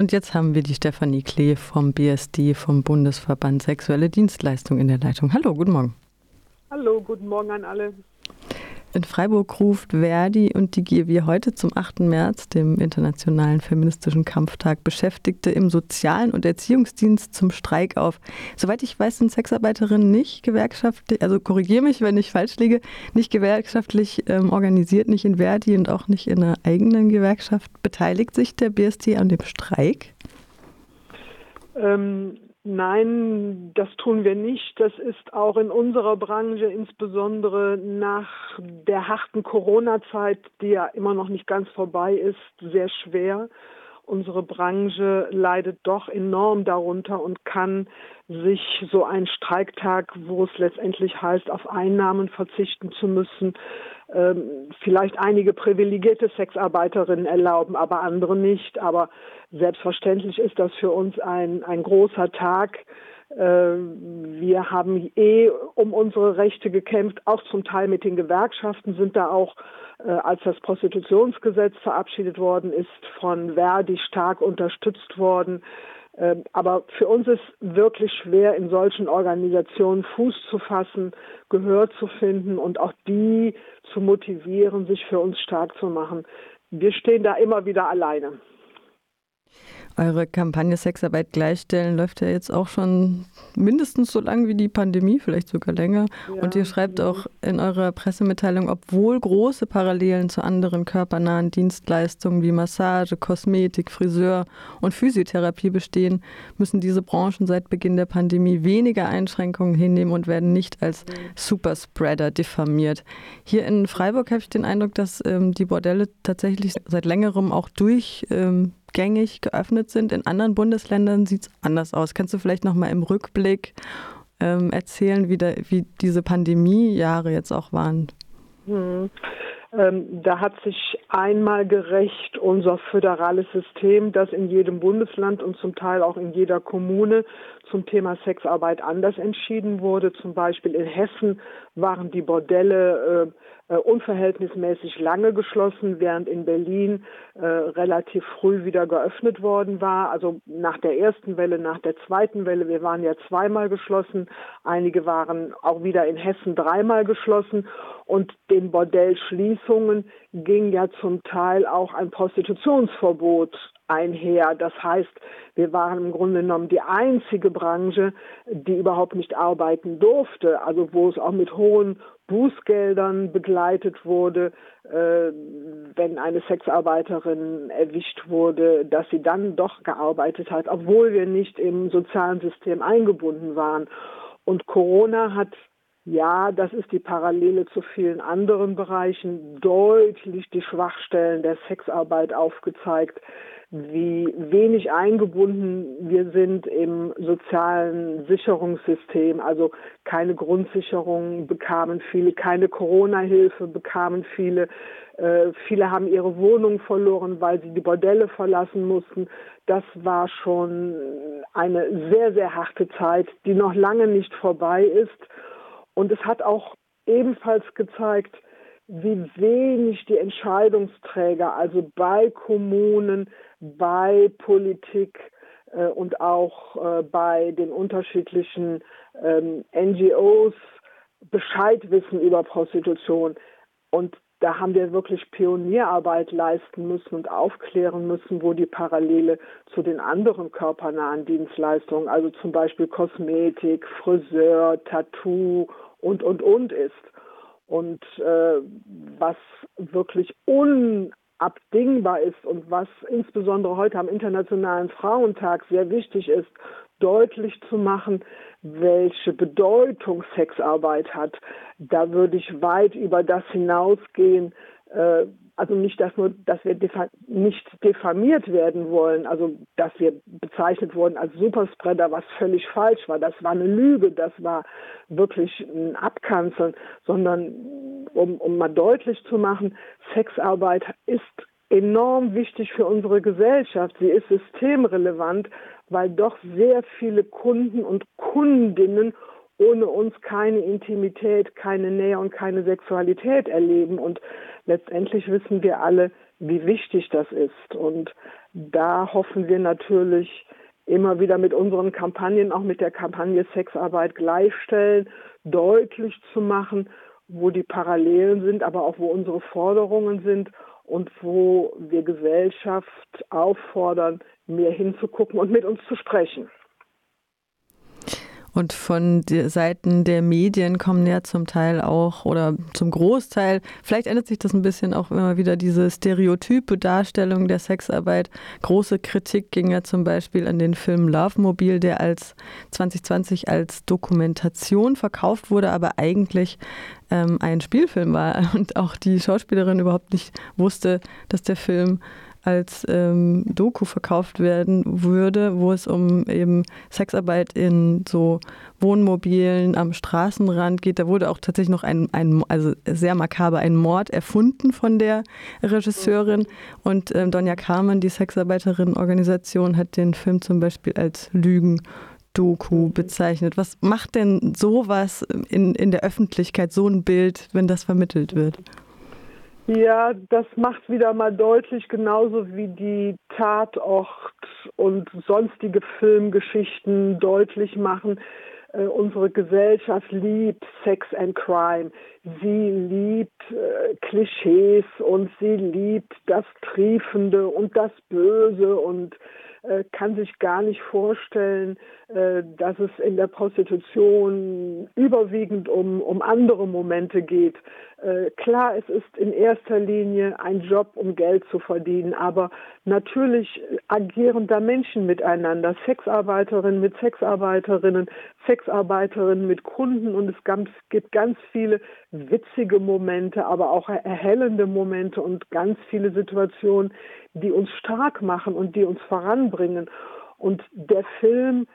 Und jetzt haben wir die Stefanie Klee vom BSD, vom Bundesverband Sexuelle Dienstleistung in der Leitung. Hallo, guten Morgen. Hallo, guten Morgen an alle. In Freiburg ruft Verdi und die GW heute zum 8. März, dem Internationalen Feministischen Kampftag, Beschäftigte im Sozialen und Erziehungsdienst zum Streik auf. Soweit ich weiß, sind Sexarbeiterinnen nicht gewerkschaftlich, also korrigiere mich, wenn ich falsch liege, nicht gewerkschaftlich ähm, organisiert, nicht in Verdi und auch nicht in einer eigenen Gewerkschaft. Beteiligt sich der BST an dem Streik? Ähm, Nein, das tun wir nicht. Das ist auch in unserer Branche, insbesondere nach der harten Corona-Zeit, die ja immer noch nicht ganz vorbei ist, sehr schwer unsere Branche leidet doch enorm darunter und kann sich so einen Streiktag, wo es letztendlich heißt, auf Einnahmen verzichten zu müssen, ähm, vielleicht einige privilegierte Sexarbeiterinnen erlauben, aber andere nicht. Aber selbstverständlich ist das für uns ein, ein großer Tag. Äh, wir haben eh um unsere Rechte gekämpft, auch zum Teil mit den Gewerkschaften, sind da auch äh, als das Prostitutionsgesetz verabschiedet worden ist, von Verdi stark unterstützt worden. Ähm, aber für uns ist wirklich schwer, in solchen Organisationen Fuß zu fassen, Gehör zu finden und auch die zu motivieren, sich für uns stark zu machen. Wir stehen da immer wieder alleine. Eure Kampagne Sexarbeit gleichstellen läuft ja jetzt auch schon mindestens so lange wie die Pandemie, vielleicht sogar länger. Ja. Und ihr schreibt auch in eurer Pressemitteilung, obwohl große Parallelen zu anderen körpernahen Dienstleistungen wie Massage, Kosmetik, Friseur und Physiotherapie bestehen, müssen diese Branchen seit Beginn der Pandemie weniger Einschränkungen hinnehmen und werden nicht als Superspreader diffamiert. Hier in Freiburg habe ich den Eindruck, dass ähm, die Bordelle tatsächlich seit längerem auch durch ähm, gängig geöffnet sind. In anderen Bundesländern sieht es anders aus. Kannst du vielleicht noch mal im Rückblick ähm, erzählen, wie, da, wie diese Pandemiejahre jetzt auch waren? Hm. Ähm, da hat sich einmal gerecht unser föderales System, das in jedem Bundesland und zum Teil auch in jeder Kommune zum Thema Sexarbeit anders entschieden wurde. Zum Beispiel in Hessen waren die Bordelle äh, äh, unverhältnismäßig lange geschlossen, während in Berlin äh, relativ früh wieder geöffnet worden war. Also nach der ersten Welle, nach der zweiten Welle. Wir waren ja zweimal geschlossen. Einige waren auch wieder in Hessen dreimal geschlossen. Und den Bordellschließungen ging ja zum Teil auch ein Prostitutionsverbot einher. Das heißt, wir waren im Grunde genommen die einzige Branche, die überhaupt nicht arbeiten durfte, also wo es auch mit hohen Bußgeldern begleitet wurde, äh, wenn eine Sexarbeiterin erwischt wurde, dass sie dann doch gearbeitet hat, obwohl wir nicht im sozialen System eingebunden waren. Und Corona hat ja, das ist die Parallele zu vielen anderen Bereichen, deutlich die Schwachstellen der Sexarbeit aufgezeigt wie wenig eingebunden wir sind im sozialen Sicherungssystem. Also keine Grundsicherung bekamen viele, keine Corona-Hilfe bekamen viele. Äh, viele haben ihre Wohnung verloren, weil sie die Bordelle verlassen mussten. Das war schon eine sehr, sehr harte Zeit, die noch lange nicht vorbei ist. Und es hat auch ebenfalls gezeigt, wie wenig die Entscheidungsträger, also bei Kommunen, bei Politik äh, und auch äh, bei den unterschiedlichen ähm, NGOs Bescheid wissen über Prostitution. Und da haben wir wirklich Pionierarbeit leisten müssen und aufklären müssen, wo die Parallele zu den anderen körpernahen Dienstleistungen, also zum Beispiel Kosmetik, Friseur, Tattoo und, und, und ist. Und äh, was wirklich un abdingbar ist und was insbesondere heute am Internationalen Frauentag sehr wichtig ist, deutlich zu machen, welche Bedeutung Sexarbeit hat. Da würde ich weit über das hinausgehen, also nicht, dass nur, dass wir defa nicht diffamiert werden wollen, also dass wir bezeichnet wurden als Superspreader, was völlig falsch war. Das war eine Lüge, das war wirklich ein Abkanzeln, sondern um, um mal deutlich zu machen, Sexarbeit ist enorm wichtig für unsere Gesellschaft. Sie ist systemrelevant, weil doch sehr viele Kunden und Kundinnen ohne uns keine Intimität, keine Nähe und keine Sexualität erleben. Und letztendlich wissen wir alle, wie wichtig das ist. Und da hoffen wir natürlich immer wieder mit unseren Kampagnen, auch mit der Kampagne Sexarbeit gleichstellen, deutlich zu machen, wo die Parallelen sind, aber auch wo unsere Forderungen sind und wo wir Gesellschaft auffordern, mehr hinzugucken und mit uns zu sprechen. Und von den Seiten der Medien kommen ja zum Teil auch oder zum Großteil, vielleicht ändert sich das ein bisschen auch immer wieder, diese stereotype Darstellung der Sexarbeit. Große Kritik ging ja zum Beispiel an den Film Love Mobile, der als 2020 als Dokumentation verkauft wurde, aber eigentlich ähm, ein Spielfilm war und auch die Schauspielerin überhaupt nicht wusste, dass der Film als ähm, Doku verkauft werden würde, wo es um eben Sexarbeit in so Wohnmobilen am Straßenrand geht. Da wurde auch tatsächlich noch ein, ein also sehr makaber, ein Mord erfunden von der Regisseurin. Und ähm, Donja Carmen, die Sexarbeiterin-Organisation, hat den Film zum Beispiel als Lügen Doku bezeichnet. Was macht denn sowas in, in der Öffentlichkeit, so ein Bild, wenn das vermittelt wird? Ja, das macht wieder mal deutlich, genauso wie die Tatort und sonstige Filmgeschichten deutlich machen, äh, unsere Gesellschaft liebt Sex and Crime. Sie liebt äh, Klischees und sie liebt das Triefende und das Böse und kann sich gar nicht vorstellen, äh, dass es in der Prostitution überwiegend um, um andere Momente geht. Äh, klar, es ist in erster Linie ein Job, um Geld zu verdienen, aber natürlich agieren da Menschen miteinander, Sexarbeiterinnen mit Sexarbeiterinnen, Sexarbeiterinnen mit Kunden und es gibt ganz viele witzige Momente, aber auch erhellende Momente und ganz viele Situationen, die uns stark machen und die uns voranbringen. Und der Film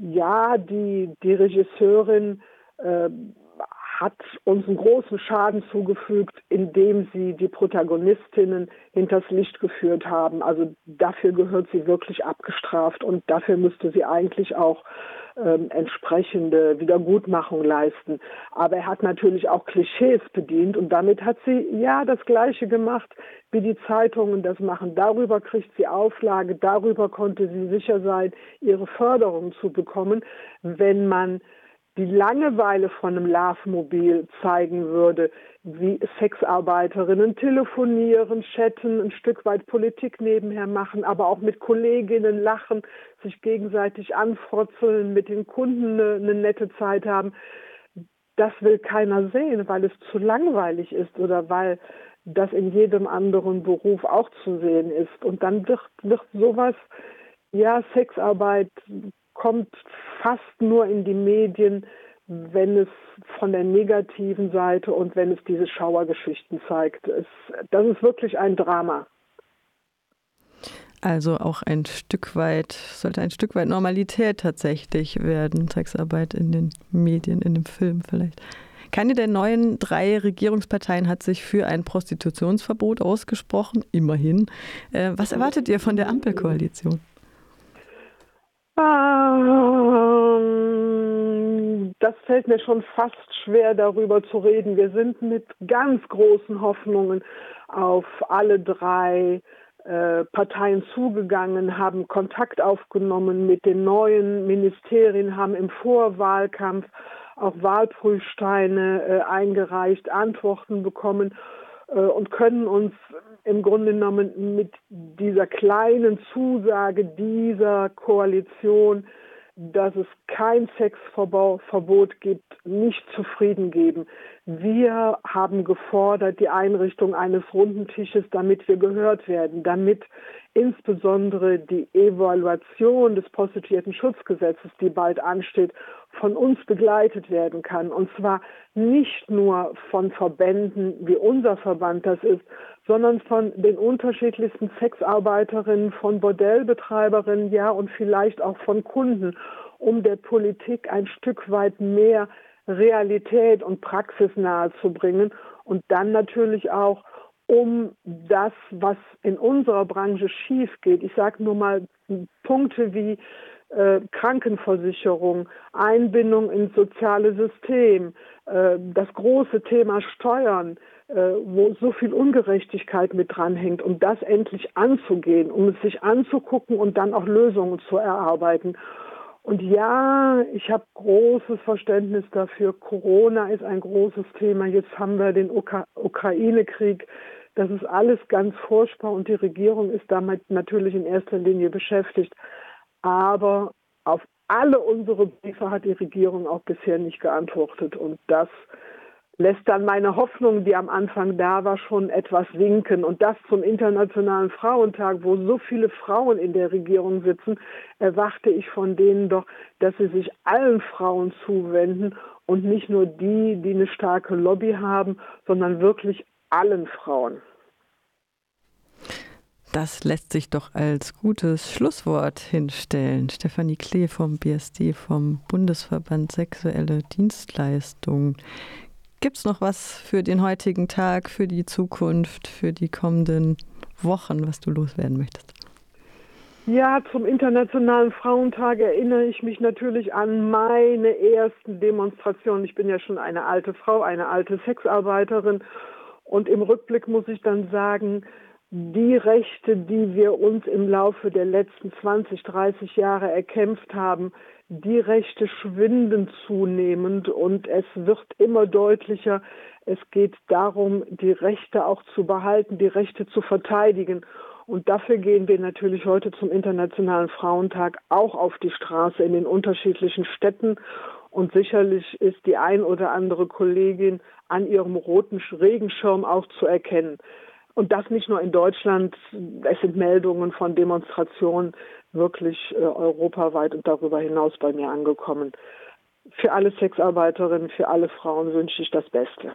ja, die, die Regisseurin äh, hat uns einen großen Schaden zugefügt, indem sie die Protagonistinnen hinters Licht geführt haben. Also dafür gehört sie wirklich abgestraft und dafür müsste sie eigentlich auch ähm, entsprechende Wiedergutmachung leisten. Aber er hat natürlich auch Klischees bedient und damit hat sie ja das Gleiche gemacht, wie die Zeitungen das machen. Darüber kriegt sie Auflage, darüber konnte sie sicher sein, ihre Förderung zu bekommen, wenn man die Langeweile von einem Love-Mobil zeigen würde, wie Sexarbeiterinnen telefonieren, chatten, ein Stück weit Politik nebenher machen, aber auch mit Kolleginnen lachen, sich gegenseitig anfrotzeln, mit den Kunden eine, eine nette Zeit haben. Das will keiner sehen, weil es zu langweilig ist oder weil das in jedem anderen Beruf auch zu sehen ist. Und dann wird, wird sowas, ja, Sexarbeit kommt fast nur in die Medien, wenn es von der negativen Seite und wenn es diese Schauergeschichten zeigt. Es, das ist wirklich ein Drama. Also auch ein Stück weit, sollte ein Stück weit Normalität tatsächlich werden, Sexarbeit in den Medien, in dem Film vielleicht. Keine der neuen drei Regierungsparteien hat sich für ein Prostitutionsverbot ausgesprochen, immerhin. Äh, was erwartet ihr von der Ampelkoalition? Ähm, das fällt mir schon fast schwer, darüber zu reden. Wir sind mit ganz großen Hoffnungen auf alle drei äh, Parteien zugegangen, haben Kontakt aufgenommen mit den neuen Ministerien, haben im Vorwahlkampf auch Wahlprüfsteine äh, eingereicht, Antworten bekommen und können uns im Grunde genommen mit dieser kleinen Zusage dieser Koalition, dass es kein Sexverbot gibt, nicht zufrieden geben. Wir haben gefordert die Einrichtung eines runden Tisches, damit wir gehört werden, damit insbesondere die Evaluation des Prostituierten-Schutzgesetzes, die bald ansteht, von uns begleitet werden kann. Und zwar nicht nur von Verbänden, wie unser Verband das ist, sondern von den unterschiedlichsten Sexarbeiterinnen, von Bordellbetreiberinnen, ja, und vielleicht auch von Kunden, um der Politik ein Stück weit mehr Realität und Praxis nahezubringen und dann natürlich auch um das, was in unserer Branche schief geht. Ich sage nur mal Punkte wie äh, Krankenversicherung, Einbindung ins soziale System, äh, das große Thema Steuern, äh, wo so viel Ungerechtigkeit mit dranhängt, um das endlich anzugehen, um es sich anzugucken und dann auch Lösungen zu erarbeiten. Und ja, ich habe großes Verständnis dafür. Corona ist ein großes Thema. Jetzt haben wir den Ukra Ukraine-Krieg. Das ist alles ganz furchtbar und die Regierung ist damit natürlich in erster Linie beschäftigt. Aber auf alle unsere Briefe hat die Regierung auch bisher nicht geantwortet. Und das lässt dann meine Hoffnung, die am Anfang da war, schon etwas sinken. Und das zum Internationalen Frauentag, wo so viele Frauen in der Regierung sitzen, erwarte ich von denen doch, dass sie sich allen Frauen zuwenden und nicht nur die, die eine starke Lobby haben, sondern wirklich allen Frauen. Das lässt sich doch als gutes Schlusswort hinstellen. Stefanie Klee vom BSD, vom Bundesverband Sexuelle Dienstleistungen. Gibt es noch was für den heutigen Tag, für die Zukunft, für die kommenden Wochen, was du loswerden möchtest? Ja, zum Internationalen Frauentag erinnere ich mich natürlich an meine ersten Demonstrationen. Ich bin ja schon eine alte Frau, eine alte Sexarbeiterin. Und im Rückblick muss ich dann sagen, die Rechte, die wir uns im Laufe der letzten 20, 30 Jahre erkämpft haben, die Rechte schwinden zunehmend und es wird immer deutlicher, es geht darum, die Rechte auch zu behalten, die Rechte zu verteidigen. Und dafür gehen wir natürlich heute zum Internationalen Frauentag auch auf die Straße in den unterschiedlichen Städten. Und sicherlich ist die ein oder andere Kollegin an ihrem roten Regenschirm auch zu erkennen. Und das nicht nur in Deutschland. Es sind Meldungen von Demonstrationen wirklich äh, europaweit und darüber hinaus bei mir angekommen. Für alle Sexarbeiterinnen, für alle Frauen wünsche ich das Beste.